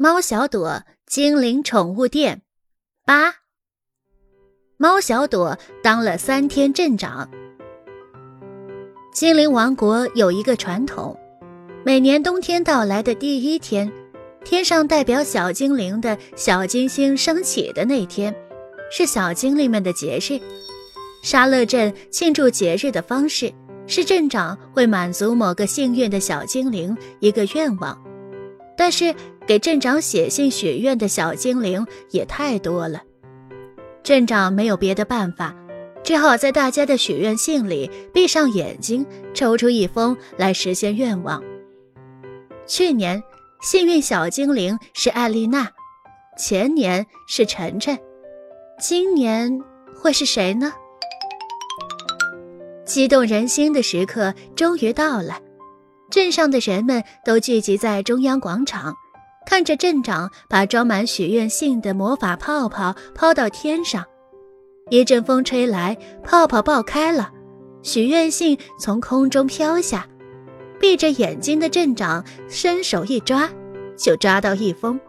猫小朵精灵宠物店八。猫小朵当了三天镇长。精灵王国有一个传统，每年冬天到来的第一天，天上代表小精灵的小金星升起的那天，是小精灵们的节日。沙乐镇庆祝节日的方式是镇长会满足某个幸运的小精灵一个愿望，但是。给镇长写信许愿的小精灵也太多了，镇长没有别的办法，只好在大家的许愿信里闭上眼睛，抽出一封来实现愿望。去年幸运小精灵是艾丽娜，前年是晨晨，今年会是谁呢？激动人心的时刻终于到了，镇上的人们都聚集在中央广场。看着镇长把装满许愿信的魔法泡泡抛到天上，一阵风吹来，泡泡爆开了，许愿信从空中飘下。闭着眼睛的镇长伸手一抓，就抓到一封。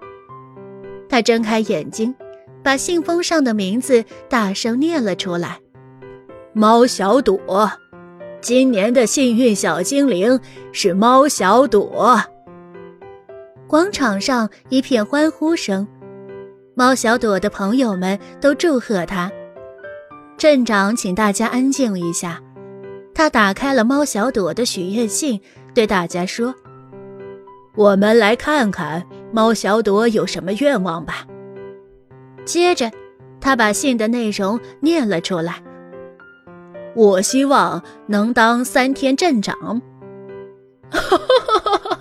他睁开眼睛，把信封上的名字大声念了出来：“猫小朵，今年的幸运小精灵是猫小朵。”广场上一片欢呼声，猫小朵的朋友们都祝贺他。镇长请大家安静一下，他打开了猫小朵的许愿信，对大家说：“我们来看看猫小朵有什么愿望吧。”接着，他把信的内容念了出来：“我希望能当三天镇长。”哈哈哈哈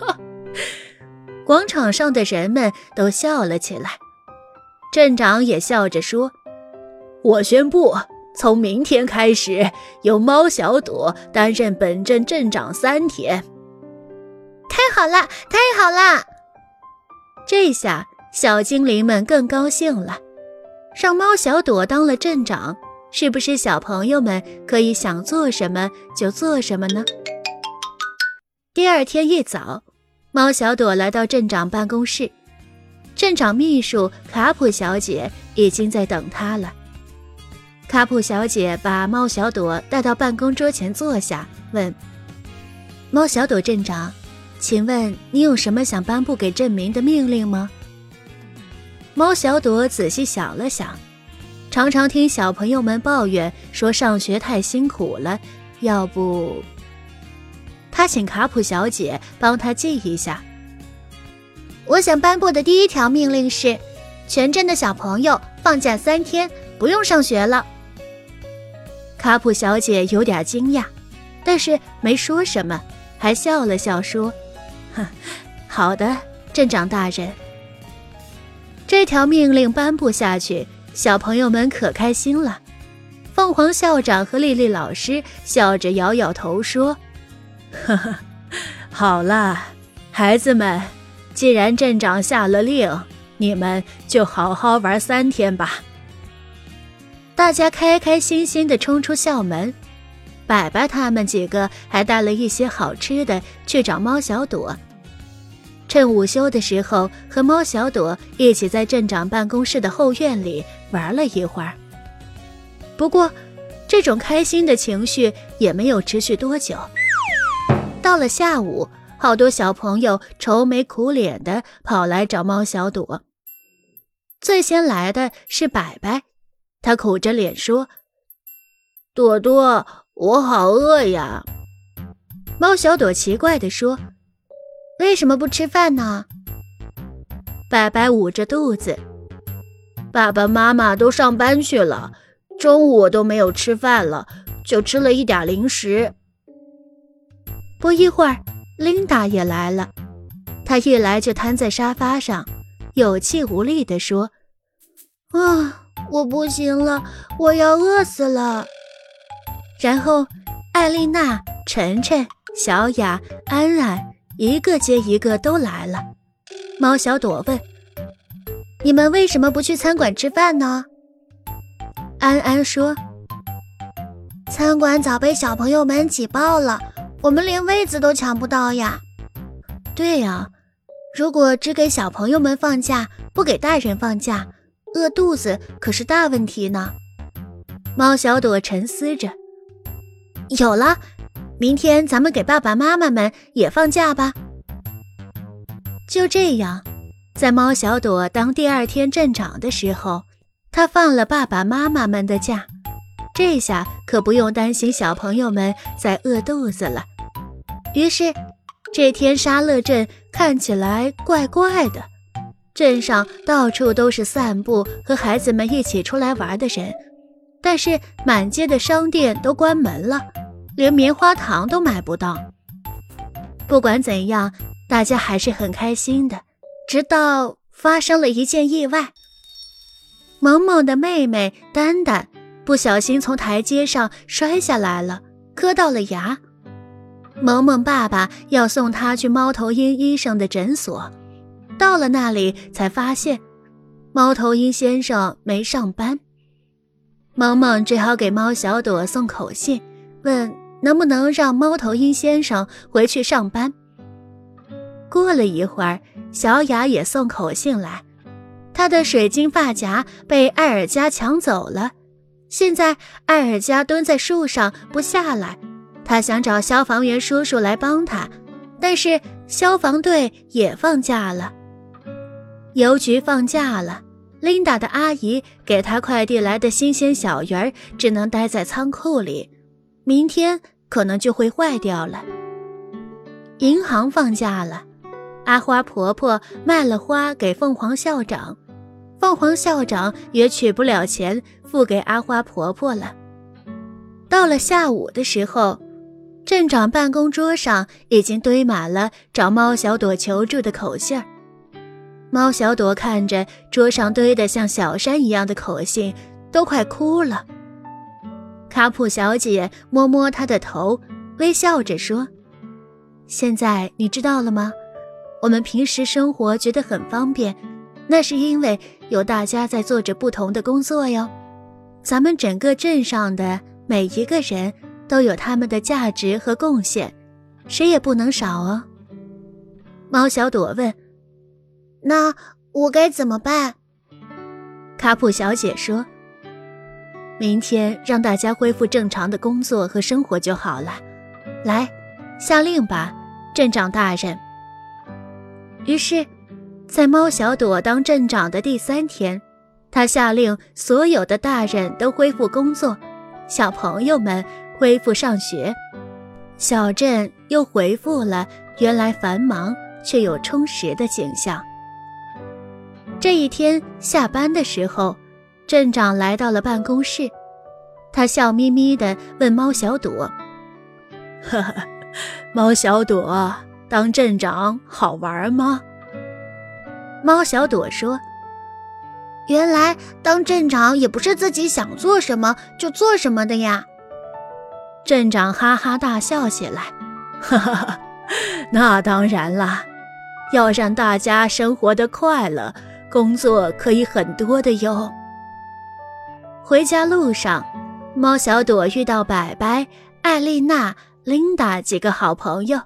广场上的人们都笑了起来，镇长也笑着说：“我宣布，从明天开始，由猫小朵担任本镇镇长三天。”太好了，太好了！这下小精灵们更高兴了，让猫小朵当了镇长，是不是小朋友们可以想做什么就做什么呢？第二天一早。猫小朵来到镇长办公室，镇长秘书卡普小姐已经在等她了。卡普小姐把猫小朵带到办公桌前坐下，问：“猫小朵镇长，请问你有什么想颁布给镇民的命令吗？”猫小朵仔细想了想，常常听小朋友们抱怨说上学太辛苦了，要不……他请卡普小姐帮他记一下。我想颁布的第一条命令是，全镇的小朋友放假三天，不用上学了。卡普小姐有点惊讶，但是没说什么，还笑了笑说：“哼，好的，镇长大人。”这条命令颁布下去，小朋友们可开心了。凤凰校长和丽丽老师笑着摇摇头说。呵呵，好了，孩子们，既然镇长下了令，你们就好好玩三天吧。大家开开心心的冲出校门，白白他们几个还带了一些好吃的去找猫小朵。趁午休的时候，和猫小朵一起在镇长办公室的后院里玩了一会儿。不过，这种开心的情绪也没有持续多久。到了下午，好多小朋友愁眉苦脸的跑来找猫小朵。最先来的是白白，他苦着脸说：“朵朵，我好饿呀。”猫小朵奇怪地说：“为什么不吃饭呢？”白白捂着肚子：“爸爸妈妈都上班去了，中午我都没有吃饭了，就吃了一点零食。”不一会儿，琳达也来了。她一来就瘫在沙发上，有气无力地说：“啊，我不行了，我要饿死了。”然后，艾丽娜、晨晨、小雅、安安一个接一个都来了。猫小朵问：“你们为什么不去餐馆吃饭呢？”安安说：“餐馆早被小朋友们挤爆了。”我们连位子都抢不到呀！对呀，如果只给小朋友们放假，不给大人放假，饿肚子可是大问题呢。猫小朵沉思着。有了，明天咱们给爸爸妈妈们也放假吧。就这样，在猫小朵当第二天镇长的时候，他放了爸爸妈妈们的假。这下可不用担心小朋友们在饿肚子了。于是，这天沙乐镇看起来怪怪的，镇上到处都是散步和孩子们一起出来玩的人。但是满街的商店都关门了，连棉花糖都买不到。不管怎样，大家还是很开心的。直到发生了一件意外，萌萌的妹妹丹丹不小心从台阶上摔下来了，磕到了牙。萌萌爸爸要送他去猫头鹰医生的诊所，到了那里才发现，猫头鹰先生没上班。萌萌只好给猫小朵送口信，问能不能让猫头鹰先生回去上班。过了一会儿，小雅也送口信来，她的水晶发夹被艾尔加抢走了，现在艾尔加蹲在树上不下来，他想找消防员叔叔来帮他，但是消防队也放假了，邮局放假了。琳达的阿姨给她快递来的新鲜小鱼儿，只能待在仓库里，明天可能就会坏掉了。银行放假了，阿花婆婆卖了花给凤凰校长，凤凰校长也取不了钱付给阿花婆婆了。到了下午的时候，镇长办公桌上已经堆满了找猫小朵求助的口信儿。猫小朵看着桌上堆得像小山一样的口信，都快哭了。卡普小姐摸摸她的头，微笑着说：“现在你知道了吗？我们平时生活觉得很方便，那是因为有大家在做着不同的工作哟。咱们整个镇上的每一个人都有他们的价值和贡献，谁也不能少哦。”猫小朵问。那我该怎么办？卡普小姐说：“明天让大家恢复正常的工作和生活就好了。来，下令吧，镇长大人。”于是，在猫小朵当镇长的第三天，他下令所有的大人都恢复工作，小朋友们恢复上学，小镇又恢复了原来繁忙却又充实的景象。这一天下班的时候，镇长来到了办公室，他笑眯眯地问猫小朵：“呵呵，猫小朵，当镇长好玩吗？”猫小朵说：“原来当镇长也不是自己想做什么就做什么的呀。”镇长哈哈大笑起来：“哈哈哈，那当然啦，要让大家生活的快乐。”工作可以很多的哟。回家路上，猫小朵遇到白白、艾丽娜、琳达几个好朋友。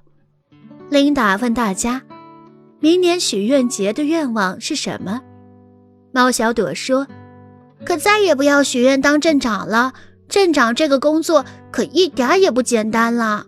琳达问大家：“明年许愿节的愿望是什么？”猫小朵说：“可再也不要许愿当镇长了。镇长这个工作可一点也不简单了。”